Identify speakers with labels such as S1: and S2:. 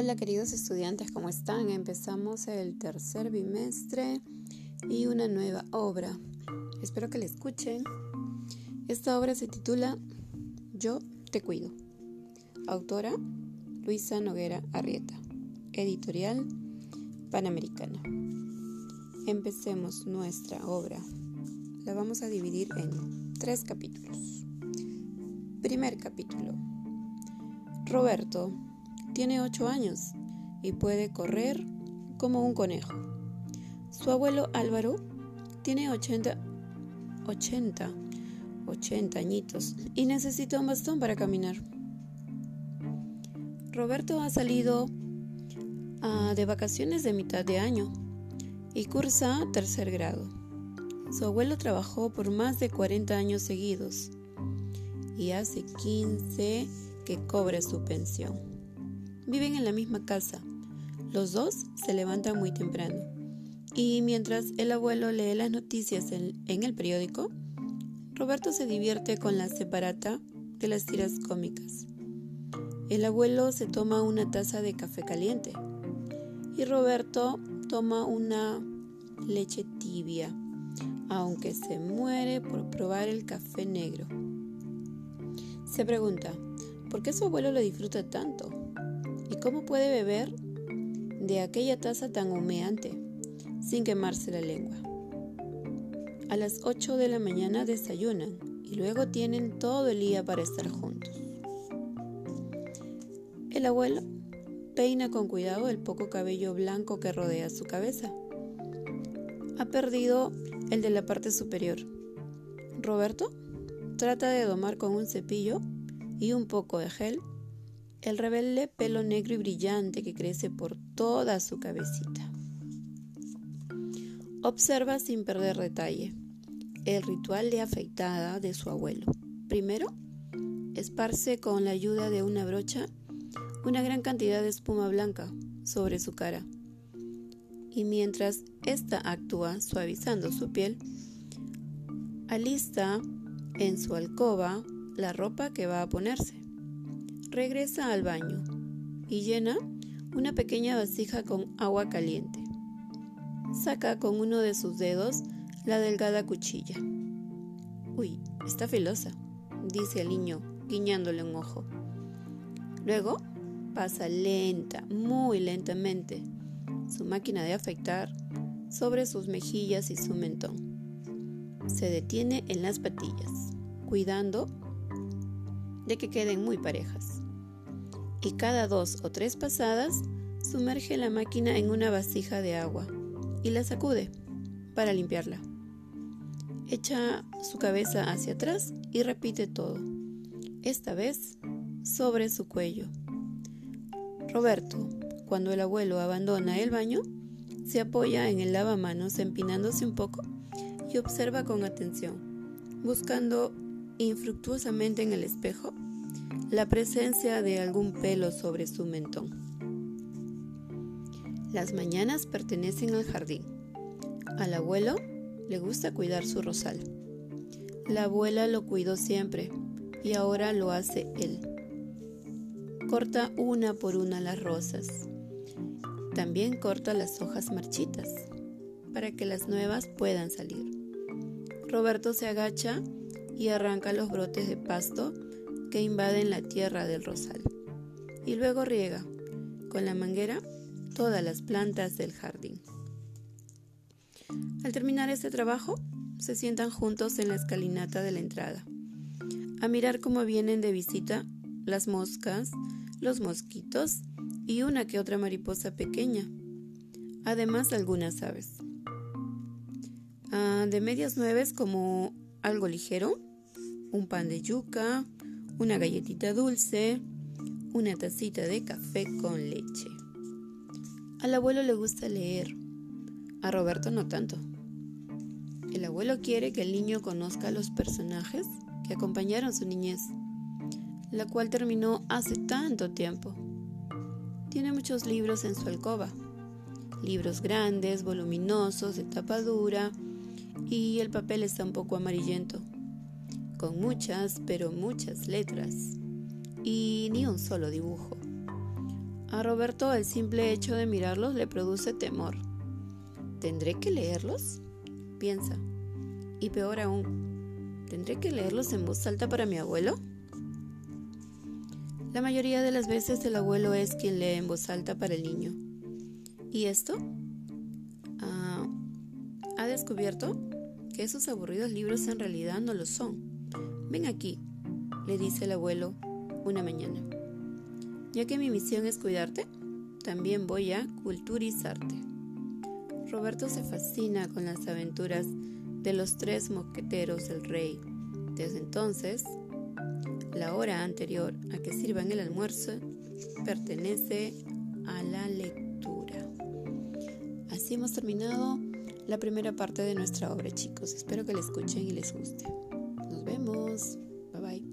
S1: Hola queridos estudiantes, ¿cómo están? Empezamos el tercer bimestre y una nueva obra. Espero que la escuchen. Esta obra se titula Yo te cuido. Autora Luisa Noguera Arrieta. Editorial Panamericana. Empecemos nuestra obra. La vamos a dividir en tres capítulos. Primer capítulo. Roberto tiene 8 años y puede correr como un conejo. Su abuelo Álvaro tiene 80, 80, 80 añitos y necesita un bastón para caminar. Roberto ha salido uh, de vacaciones de mitad de año y cursa tercer grado. Su abuelo trabajó por más de 40 años seguidos y hace 15 que cobra su pensión. Viven en la misma casa. Los dos se levantan muy temprano. Y mientras el abuelo lee las noticias en, el periódico, Roberto se divierte con la separata de las tiras cómicas. El abuelo se toma una taza de café caliente y Roberto toma una leche tibia, aunque se muere por probar el café negro. Se pregunta, ¿por qué su abuelo lo disfruta tanto? ¿Y cómo puede beber de aquella taza tan humeante sin quemarse la lengua? A las 8 de la mañana desayunan y luego tienen todo el día para estar juntos. El abuelo peina con cuidado el poco cabello blanco que rodea su cabeza. Ha perdido el de la parte superior. Roberto trata de domar con un cepillo y un poco de gel el rebelde pelo negro y brillante que crece por toda su cabecita. Observa sin perder detalle el ritual de afeitada de su abuelo. Primero, esparce con la ayuda de una brocha una gran cantidad de espuma blanca sobre su cara. Y mientras ésta actúa suavizando su piel, alista en su alcoba la ropa que va a ponerse. Regresa al baño y llena una pequeña vasija con agua caliente. Saca con uno de sus dedos la delgada cuchilla. Uy, está filosa, dice el niño, guiñándole un ojo. Luego pasa lenta, muy lentamente, su máquina de afeitar sobre sus mejillas y su mentón. Se detiene en las patillas, cuidando de que queden muy parejas. Y cada dos o tres pasadas, sumerge la máquina en una vasija de agua y la sacude para limpiarla. Echa su cabeza hacia atrás y repite todo, esta vez sobre su cuello. Roberto, cuando el abuelo abandona el baño, se apoya en el lavamanos empinándose un poco y observa con atención, buscando infructuosamente en el espejo la presencia de algún pelo sobre su mentón. Las mañanas pertenecen al jardín. Al abuelo le gusta cuidar su rosal. La abuela lo cuidó siempre y ahora lo hace él. Corta una por una las rosas. También corta las hojas marchitas para que las nuevas puedan salir. Roberto se agacha y arranca los brotes de pasto que invaden la tierra del rosal. Y luego riega con la manguera todas las plantas del jardín. Al terminar este trabajo, se sientan juntos en la escalinata de la entrada, a mirar cómo vienen de visita las moscas, los mosquitos y una que otra mariposa pequeña, además algunas aves. Ah, de medias nueves como algo ligero, un pan de yuca, una galletita dulce, una tacita de café con leche. Al abuelo le gusta leer, a Roberto no tanto. El abuelo quiere que el niño conozca a los personajes que acompañaron su niñez, la cual terminó hace tanto tiempo. Tiene muchos libros en su alcoba, libros grandes, voluminosos, de tapa dura, y el papel está un poco amarillento con muchas, pero muchas letras y ni un solo dibujo. A Roberto el simple hecho de mirarlos le produce temor. ¿Tendré que leerlos? Piensa. Y peor aún, ¿tendré que leerlos en voz alta para mi abuelo? La mayoría de las veces el abuelo es quien lee en voz alta para el niño. ¿Y esto? Ah, ha descubierto que esos aburridos libros en realidad no lo son. Ven aquí, le dice el abuelo una mañana. Ya que mi misión es cuidarte, también voy a culturizarte. Roberto se fascina con las aventuras de los tres mosqueteros del rey. Desde entonces, la hora anterior a que sirvan el almuerzo pertenece a la lectura. Así hemos terminado la primera parte de nuestra obra, chicos. Espero que la escuchen y les guste. Nos vemos. Bye bye.